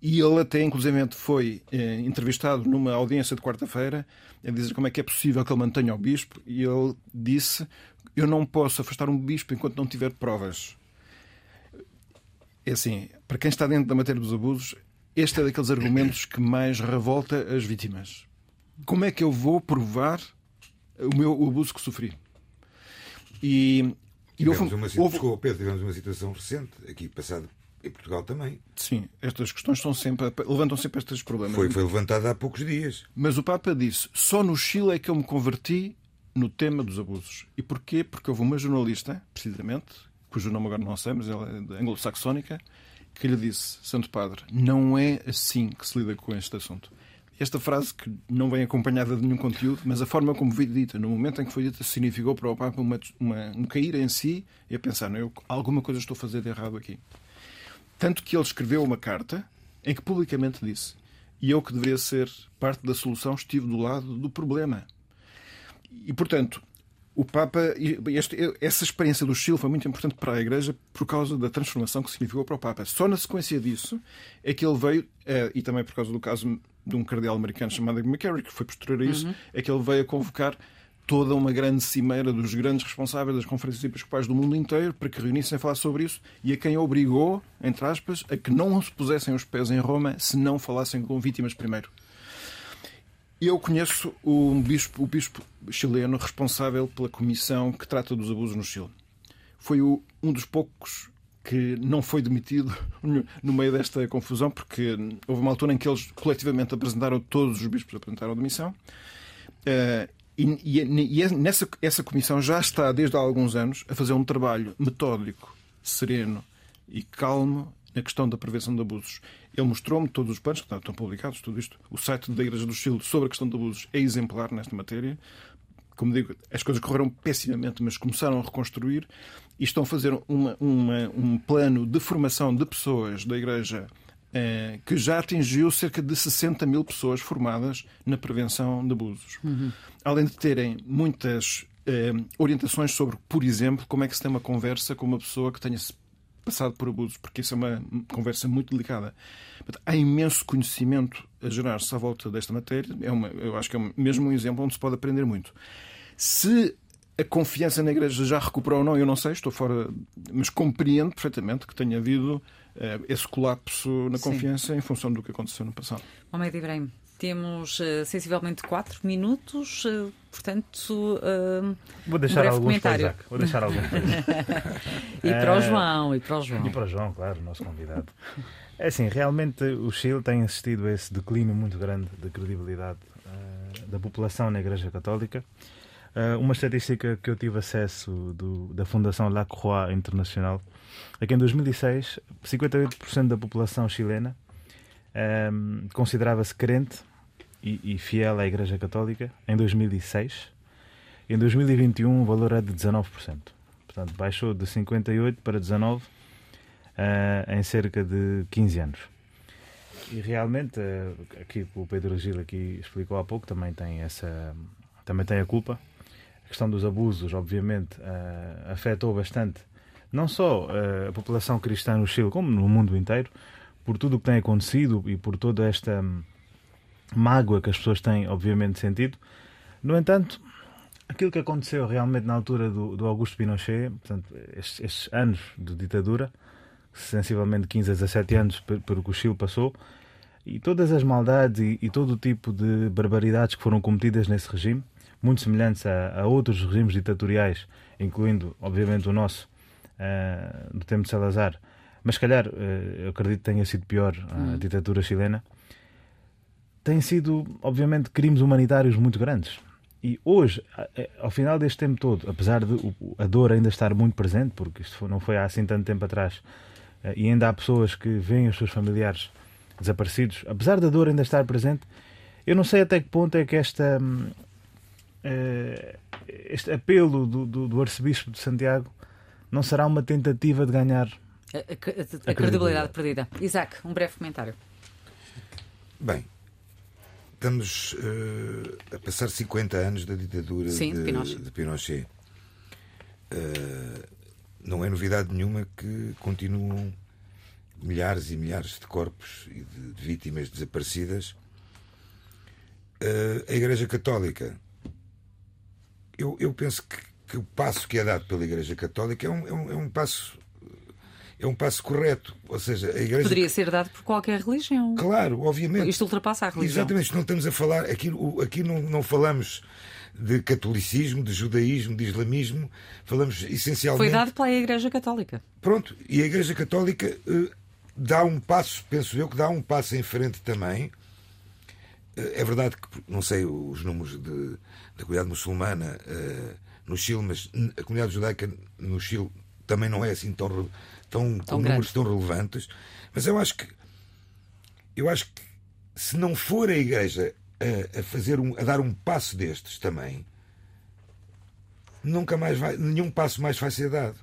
[SPEAKER 5] E ele até, inclusivamente, foi eh, entrevistado numa audiência de quarta-feira a dizer como é que é possível que ele mantenha o bispo. E ele disse: Eu não posso afastar um bispo enquanto não tiver provas. É assim, para quem está dentro da matéria dos abusos, este é daqueles argumentos que mais revolta as vítimas. Como é que eu vou provar o meu o abuso que sofri? E, e
[SPEAKER 3] Tivemos
[SPEAKER 5] houve,
[SPEAKER 3] uma,
[SPEAKER 5] houve-
[SPEAKER 3] desculpa, Pedro, tivemos uma situação recente, aqui passado em Portugal também.
[SPEAKER 5] Sim, estas questões são sempre, levantam sempre estes problemas.
[SPEAKER 3] Foi, foi levantada há poucos dias.
[SPEAKER 5] Mas o Papa disse: só no Chile é que eu me converti no tema dos abusos. E porquê? Porque houve uma jornalista, precisamente, cujo nome agora não sei, mas ela é anglo-saxónica, que lhe disse: Santo Padre, não é assim que se lida com este assunto. Esta frase, que não vem acompanhada de nenhum conteúdo, mas a forma como foi dita, no momento em que foi dita, significou para o Papa uma, uma- um cair em si e a pensar: não, eu, alguma coisa estou a fazer de errado aqui. Tanto que ele escreveu uma carta em que publicamente disse: E eu que deveria ser parte da solução, estive do lado do problema. E, portanto, o Papa. e este- essa experiência do Chile foi muito importante para a Igreja por causa da transformação que significou para o Papa. Só na sequência disso é que ele veio, eh, e também por causa do caso de um cardeal americano chamado McCarry, que foi posterior a isso, é que ele veio a convocar toda uma grande cimeira dos grandes responsáveis das conferências episcopais do mundo inteiro para que reunissem a falar sobre isso e a quem obrigou, entre aspas, a que não se pusessem os pés em Roma se não falassem com vítimas primeiro. Eu conheço o bispo, o bispo chileno responsável pela comissão que trata dos abusos no Chile. Foi o- um dos poucos que não foi demitido no- meio desta confusão, porque houve uma altura em que eles coletivamente apresentaram, todos os bispos apresentaram demissão. Eh, e, e- e nessa essa comissão já está, desde há alguns anos, a fazer um trabalho metódico, sereno e calmo na questão da prevenção de abusos. Ele mostrou-me todos os planos que estão publicados, tudo isto. O site da Igreja do Chile sobre a questão de abusos é exemplar nesta matéria. Como digo, as coisas correram pessimamente, mas começaram a reconstruir e estão a fazer uma- uma- um plano de formação de pessoas da Igreja eh, que já atingiu cerca de 60 mil pessoas formadas na prevenção de abusos. Além de terem muitas eh, orientações sobre, por exemplo, como é que se tem uma conversa com uma pessoa que tenha passado por abusos, porque isso é uma conversa muito delicada. Há imenso conhecimento a gerar-se à volta desta matéria. É uma, eu acho que é um- mesmo um exemplo onde se pode aprender muito. Se a confiança na Igreja já recuperou ou não, eu não sei, estou fora, mas compreendo perfeitamente que tenha havido eh, esse colapso na
[SPEAKER 1] Sim.
[SPEAKER 5] confiança em função do que aconteceu no passado.
[SPEAKER 1] Mohamed Ibrahim, temos eh, sensivelmente 4 minutos, eh, portanto, eh,
[SPEAKER 4] Vou
[SPEAKER 1] um
[SPEAKER 4] deixar
[SPEAKER 1] breve
[SPEAKER 4] alguns para o
[SPEAKER 1] comentário.
[SPEAKER 4] Isaac. Vou deixar alguns para
[SPEAKER 1] e para o João, e para o João.
[SPEAKER 4] E para o João, claro, o nosso convidado. É assim, realmente o Chile tem assistido a esse declínio muito grande de credibilidade da população na Igreja Católica. Uma estatística que eu tive acesso do- da Fundação La Croix Internacional é que em 2006 58% da população chilena eh, considerava-se crente e, e fiel à Igreja Católica em 2006. Em 2021 o valor é de 19%. Portanto, baixou de 58 para 19 eh, em cerca de 15 anos. E realmente, eh, aqui o Pedro Gil aqui explicou há pouco, também tem essa também tem a culpa. A questão dos abusos, obviamente, eh, afetou bastante não só eh, a população cristã no Chile, como no mundo inteiro, por tudo o que tem acontecido e por toda esta hum, mágoa que as pessoas têm, obviamente, sentido. No entanto, aquilo que aconteceu realmente na altura do, do Augusto Pinochet, portanto, estes, estes anos de ditadura, sensivelmente 15 a 17 anos por, por o que o Chile passou, e todas as maldades e, e todo o tipo de barbaridades que foram cometidas nesse regime, muito semelhantes a, a outros regimes ditatoriais, incluindo, obviamente, o nosso, eh, do tempo de Salazar, mas se calhar, eh, eu acredito que tenha sido pior a ditadura chilena, têm sido, obviamente, crimes humanitários muito grandes. E hoje, ao final deste tempo todo, apesar de a dor ainda estar muito presente, porque isto não foi há assim tanto tempo atrás, eh, e ainda há pessoas que veem os seus familiares desaparecidos, apesar da dor ainda estar presente, eu não sei até que ponto é que esta, hum, eh, este apelo do, do, do arcebispo de Santiago não será uma tentativa de ganhar
[SPEAKER 1] A, a- a- a
[SPEAKER 4] credibilidade.
[SPEAKER 1] credibilidade perdida. Isaac, um breve comentário.
[SPEAKER 3] Bem, estamos eh, a passar 50 anos da ditadura
[SPEAKER 1] Sim, de Pinochet.
[SPEAKER 3] de Pinochet. Eh, não é novidade nenhuma que continuam milhares e milhares de corpos e de, de vítimas desaparecidas, uh, a Igreja Católica, eu, eu penso que, que, o passo que é dado pela Igreja Católica é um, é um, é um passo é um passo correto. Ou seja, a igreja...
[SPEAKER 1] Poderia ser dado por qualquer religião.
[SPEAKER 3] Claro, obviamente.
[SPEAKER 1] Isto ultrapassa a religião.
[SPEAKER 3] Exatamente, não estamos a falar. Aqui, aqui não, não falamos de catolicismo, de judaísmo, de islamismo, falamos essencialmente.
[SPEAKER 1] Foi dado pela Igreja Católica.
[SPEAKER 3] Pronto, e a Igreja Católica uh, dá um passo, penso eu, que dá um passo em frente também. Uh, é verdade que, não sei os números de, da comunidade muçulmana uh, no Chile, mas a comunidade judaica no Chile também não é assim tão tão, tão com números tão relevantes, mas eu acho que eu acho que se não for a Igreja a, a fazer um, a dar um passo destes também, nunca mais vai, nenhum passo mais vai ser dado.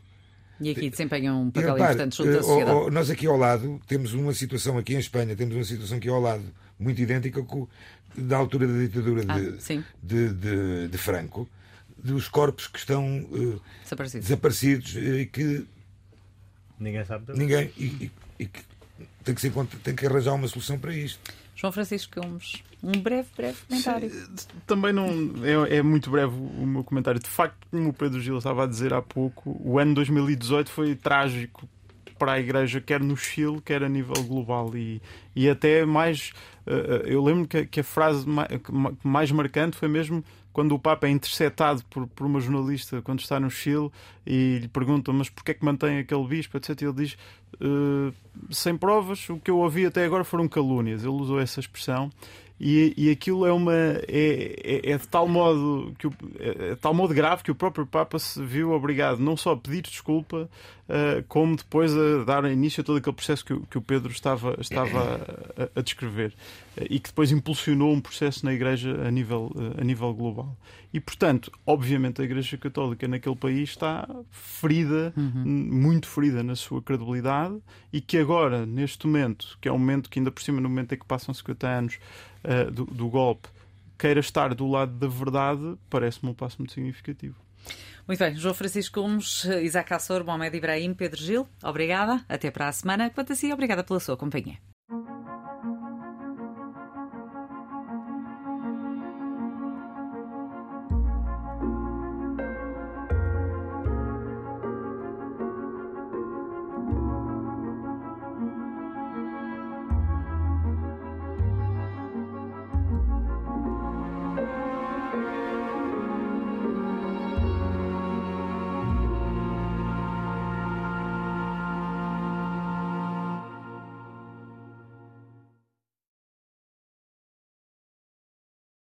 [SPEAKER 1] E aqui desempenham um papel repare, importante junto à eh, sociedade.
[SPEAKER 3] nós aqui ao lado temos uma situação aqui em Espanha, temos uma situação aqui ao lado muito idêntica com, da altura da ditadura ah, de, de, de, de, Franco, dos corpos que estão uh, desaparecidos, desaparecidos e que
[SPEAKER 4] Ninguém sabe.
[SPEAKER 3] Ninguém. E, e, e tem, que ser, tem que arranjar uma solução para isto.
[SPEAKER 1] João Francisco Gomes, um breve, breve comentário.
[SPEAKER 2] Também não é, é, muito breve o meu comentário. De facto, como o Pedro Gil estava a dizer há pouco, o ano 2018 foi trágico para a Igreja, quer no Chile, quer a nível global. E, e até mais. Eh, eu lembro que, que a frase mais marcante foi mesmo quando o Papa é interceptado por, por uma jornalista quando está no Chile e lhe pergunta mas porquê é que mantém aquele bispo, etc. Ele diz uh, sem provas, o que eu ouvi até agora foram calúnias. Ele usou essa expressão e, e aquilo é uma é, é, é de tal modo que o, é, é tal modo grave que o próprio Papa se viu obrigado não só a pedir desculpa uh, como depois a dar início a todo aquele processo que, que o Pedro estava estava a, a descrever e que depois impulsionou um processo na Igreja a nível uh, a nível global e portanto obviamente a Igreja Católica naquele país está ferida uhum. muito ferida na sua credibilidade e que agora neste momento que é um momento que ainda por cima no momento em que passam 50 anos uh, do, do golpe queira estar do lado da verdade, parece-me um passo muito significativo.
[SPEAKER 1] Muito bem, João Francisco Gomes, Isaac Assor, Mohamed Ibrahim, Pedro Gil, obrigada. Até para a semana. Quanto a si, obrigada pela sua companhia.